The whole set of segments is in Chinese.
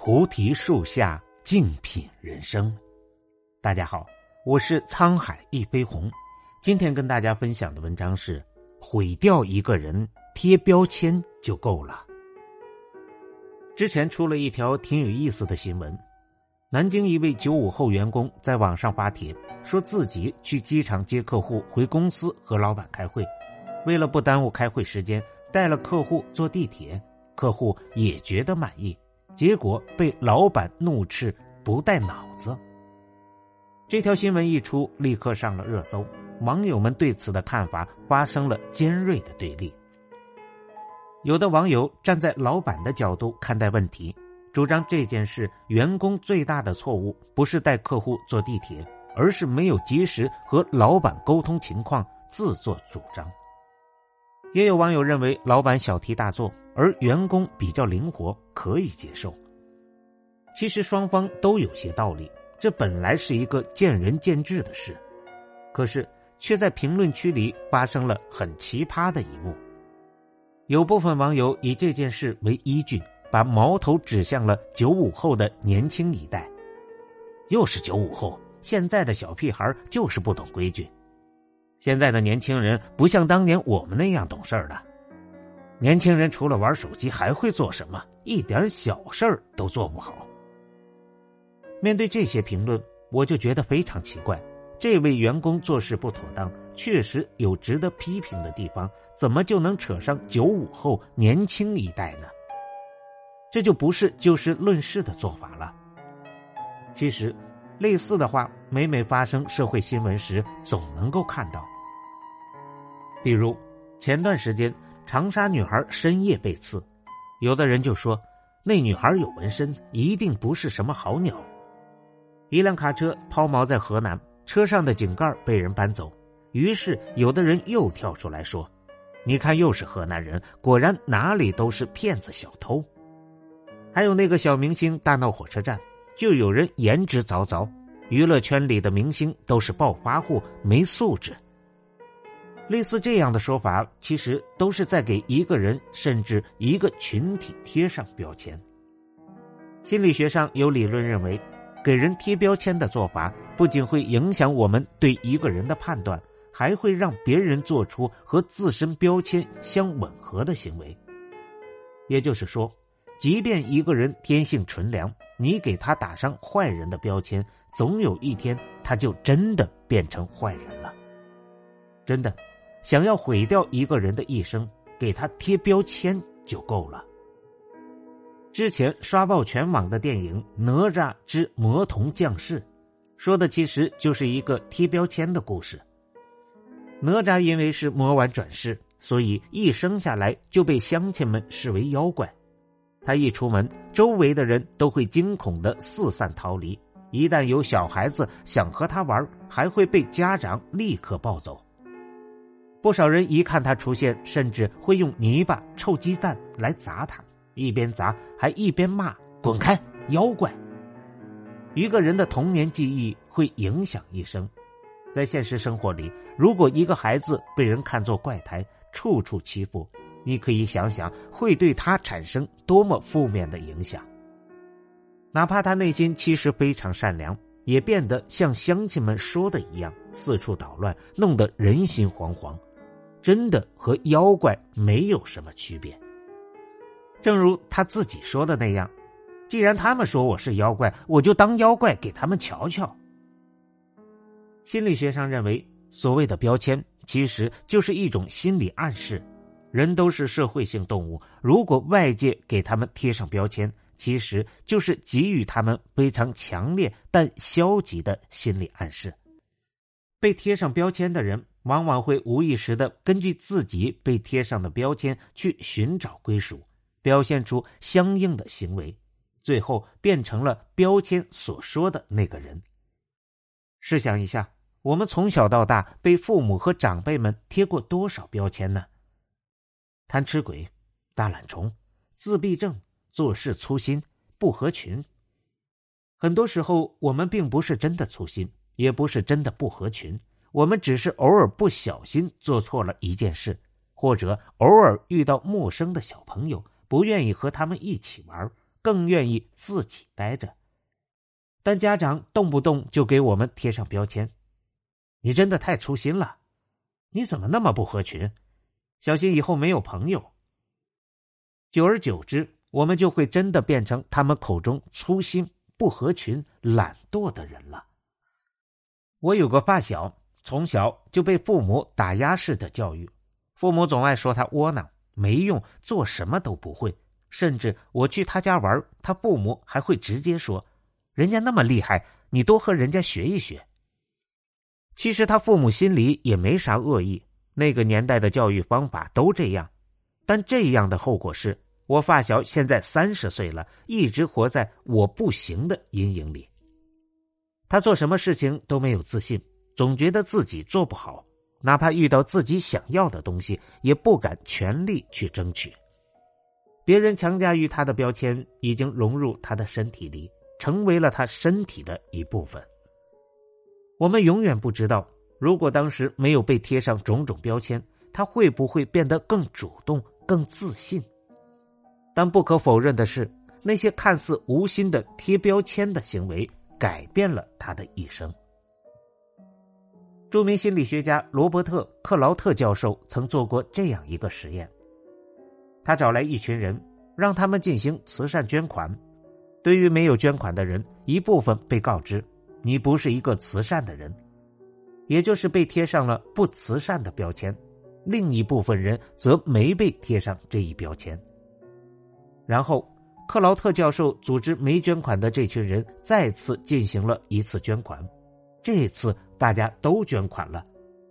菩提树下静品人生。大家好，我是沧海一飞鸿。今天跟大家分享的文章是：毁掉一个人，贴标签就够了。之前出了一条挺有意思的新闻：南京一位九五后员工在网上发帖，说自己去机场接客户回公司和老板开会，为了不耽误开会时间，带了客户坐地铁。客户也觉得满意，结果被老板怒斥不带脑子。这条新闻一出，立刻上了热搜，网友们对此的看法发生了尖锐的对立。有的网友站在老板的角度看待问题，主张这件事员工最大的错误不是带客户坐地铁，而是没有及时和老板沟通情况，自作主张。也有网友认为老板小题大做。而员工比较灵活，可以接受。其实双方都有些道理，这本来是一个见仁见智的事，可是却在评论区里发生了很奇葩的一幕。有部分网友以这件事为依据，把矛头指向了九五后的年轻一代。又是九五后，现在的小屁孩就是不懂规矩。现在的年轻人不像当年我们那样懂事了。年轻人除了玩手机还会做什么？一点小事儿都做不好。面对这些评论，我就觉得非常奇怪。这位员工做事不妥当，确实有值得批评的地方，怎么就能扯上九五后年轻一代呢？这就不是就事论事的做法了。其实，类似的话每每发生社会新闻时，总能够看到。比如前段时间。长沙女孩深夜被刺，有的人就说那女孩有纹身，一定不是什么好鸟。一辆卡车抛锚在河南，车上的井盖被人搬走，于是有的人又跳出来说：“你看，又是河南人，果然哪里都是骗子小偷。”还有那个小明星大闹火车站，就有人言之凿凿：娱乐圈里的明星都是暴发户，没素质。类似这样的说法，其实都是在给一个人甚至一个群体贴上标签。心理学上有理论认为，给人贴标签的做法不仅会影响我们对一个人的判断，还会让别人做出和自身标签相吻合的行为。也就是说，即便一个人天性纯良，你给他打上坏人的标签，总有一天他就真的变成坏人了。真的。想要毁掉一个人的一生，给他贴标签就够了。之前刷爆全网的电影《哪吒之魔童降世》，说的其实就是一个贴标签的故事。哪吒因为是魔丸转世，所以一生下来就被乡亲们视为妖怪。他一出门，周围的人都会惊恐的四散逃离。一旦有小孩子想和他玩，还会被家长立刻抱走。不少人一看他出现，甚至会用泥巴、臭鸡蛋来砸他，一边砸还一边骂：“滚开，妖怪！”一个人的童年记忆会影响一生。在现实生活里，如果一个孩子被人看作怪胎，处处欺负，你可以想想会对他产生多么负面的影响。哪怕他内心其实非常善良，也变得像乡亲们说的一样，四处捣乱，弄得人心惶惶。真的和妖怪没有什么区别。正如他自己说的那样，既然他们说我是妖怪，我就当妖怪给他们瞧瞧。心理学上认为，所谓的标签其实就是一种心理暗示。人都是社会性动物，如果外界给他们贴上标签，其实就是给予他们非常强烈但消极的心理暗示。被贴上标签的人。往往会无意识的根据自己被贴上的标签去寻找归属，表现出相应的行为，最后变成了标签所说的那个人。试想一下，我们从小到大被父母和长辈们贴过多少标签呢？贪吃鬼、大懒虫、自闭症、做事粗心、不合群。很多时候，我们并不是真的粗心，也不是真的不合群。我们只是偶尔不小心做错了一件事，或者偶尔遇到陌生的小朋友，不愿意和他们一起玩，更愿意自己待着。但家长动不动就给我们贴上标签，你真的太粗心了，你怎么那么不合群？小心以后没有朋友。久而久之，我们就会真的变成他们口中粗心、不合群、懒惰的人了。我有个发小，从小就被父母打压式的教育，父母总爱说他窝囊、没用，做什么都不会。甚至我去他家玩，他父母还会直接说：“人家那么厉害，你多和人家学一学。”其实他父母心里也没啥恶意，那个年代的教育方法都这样。但这样的后果是我发小现在三十岁了，一直活在我不行的阴影里。他做什么事情都没有自信，总觉得自己做不好，哪怕遇到自己想要的东西，也不敢全力去争取。别人强加于他的标签已经融入他的身体里，成为了他身体的一部分。我们永远不知道，如果当时没有被贴上种种标签，他会不会变得更主动、更自信。但不可否认的是，那些看似无心的贴标签的行为，改变了他的一生。著名心理学家罗伯特·克劳特教授曾做过这样一个实验。他找来一群人，让他们进行慈善捐款。对于没有捐款的人，一部分被告知你不是一个慈善的人，也就是被贴上了不慈善的标签；另一部分人则没被贴上这一标签。然后，克劳特教授组织没捐款的这群人再次进行了一次捐款。这次大家都捐款了，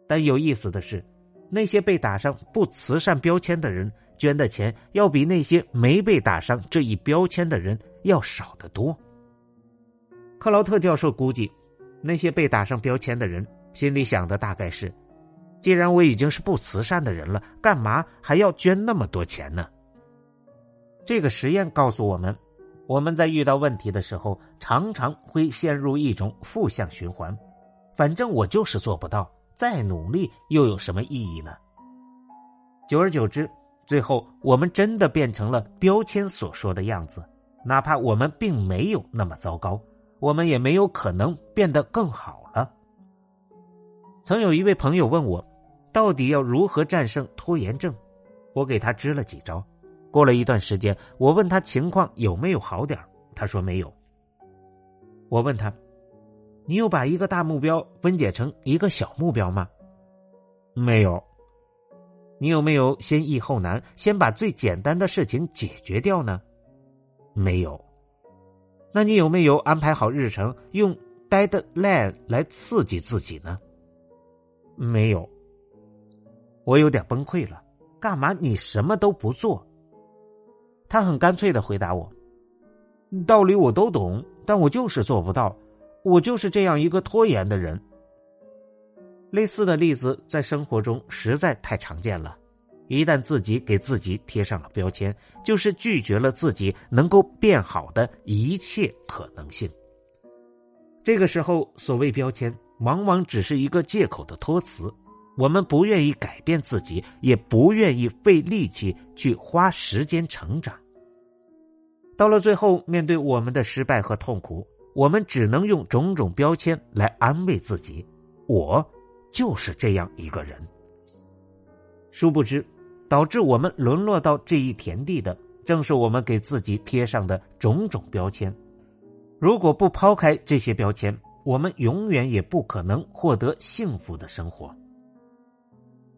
但有意思的是，那些被打上不慈善标签的人。捐的钱要比那些没被打上这一标签的人要少得多。克劳特教授估计，那些被打上标签的人心里想的大概是：既然我已经是不慈善的人了，干嘛还要捐那么多钱呢？这个实验告诉我们，我们在遇到问题的时候，常常会陷入一种负向循环。反正我就是做不到，再努力又有什么意义呢？久而久之。最后，我们真的变成了标签所说的样子，哪怕我们并没有那么糟糕，我们也没有可能变得更好了。曾有一位朋友问我，到底要如何战胜拖延症？我给他支了几招。过了一段时间，我问他情况有没有好点他说没有。我问他，你有把一个大目标分解成一个小目标吗？没有。你有没有先易后难，先把最简单的事情解决掉呢？没有。那你有没有安排好日程，用 deadline 来刺激自己呢？没有。我有点崩溃了。干嘛你什么都不做？他很干脆的回答我：“道理我都懂，但我就是做不到。我就是这样一个拖延的人。”类似的例子在生活中实在太常见了。一旦自己给自己贴上了标签，就是拒绝了自己能够变好的一切可能性。这个时候，所谓标签，往往只是一个借口的托词。我们不愿意改变自己，也不愿意费力气去花时间成长。到了最后，面对我们的失败和痛苦，我们只能用种种标签来安慰自己：我。就是这样一个人。殊不知，导致我们沦落到这一田地的，正是我们给自己贴上的种种标签。如果不抛开这些标签，我们永远也不可能获得幸福的生活。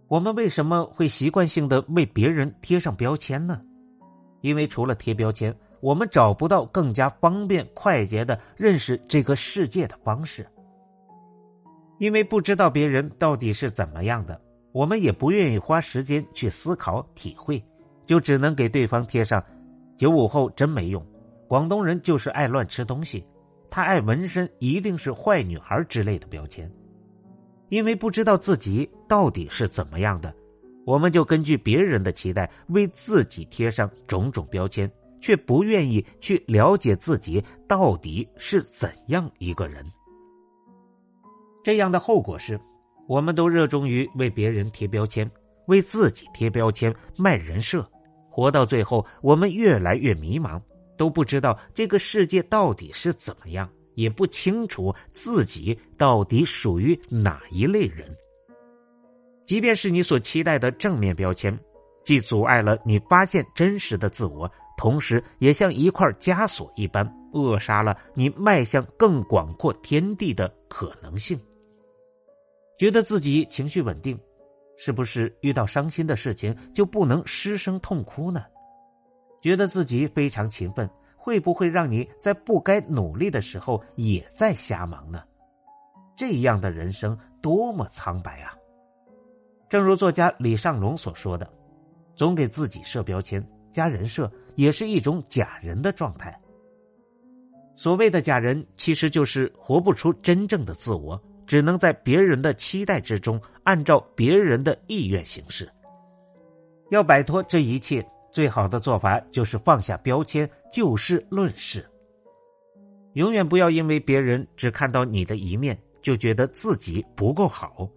我们为什么会习惯性的为别人贴上标签呢？因为除了贴标签，我们找不到更加方便快捷的认识这个世界的方式。因为不知道别人到底是怎么样的，我们也不愿意花时间去思考体会，就只能给对方贴上“九五后真没用”，广东人就是爱乱吃东西，他爱纹身一定是坏女孩之类的标签。因为不知道自己到底是怎么样的，我们就根据别人的期待为自己贴上种种标签，却不愿意去了解自己到底是怎样一个人。这样的后果是，我们都热衷于为别人贴标签，为自己贴标签，卖人设，活到最后，我们越来越迷茫，都不知道这个世界到底是怎么样，也不清楚自己到底属于哪一类人。即便是你所期待的正面标签，既阻碍了你发现真实的自我，同时也像一块枷锁一般，扼杀了你迈向更广阔天地的可能性。觉得自己情绪稳定，是不是遇到伤心的事情就不能失声痛哭呢？觉得自己非常勤奋，会不会让你在不该努力的时候也在瞎忙呢？这样的人生多么苍白啊！正如作家李尚龙所说的：“总给自己设标签、加人设，也是一种假人的状态。所谓的假人，其实就是活不出真正的自我。”只能在别人的期待之中，按照别人的意愿行事。要摆脱这一切，最好的做法就是放下标签，就事论事。永远不要因为别人只看到你的一面，就觉得自己不够好；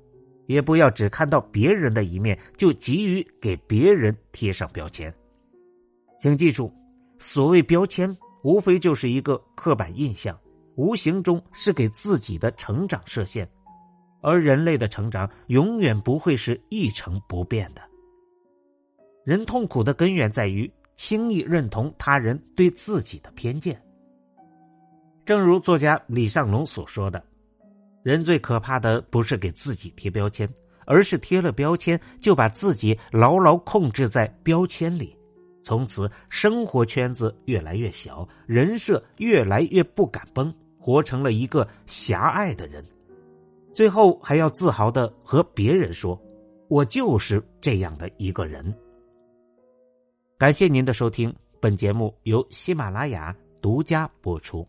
也不要只看到别人的一面，就急于给别人贴上标签。请记住，所谓标签，无非就是一个刻板印象。无形中是给自己的成长设限，而人类的成长永远不会是一成不变的。人痛苦的根源在于轻易认同他人对自己的偏见。正如作家李尚龙所说的：“人最可怕的不是给自己贴标签，而是贴了标签就把自己牢牢控制在标签里，从此生活圈子越来越小，人设越来越不敢崩。”活成了一个狭隘的人，最后还要自豪的和别人说：“我就是这样的一个人。”感谢您的收听，本节目由喜马拉雅独家播出。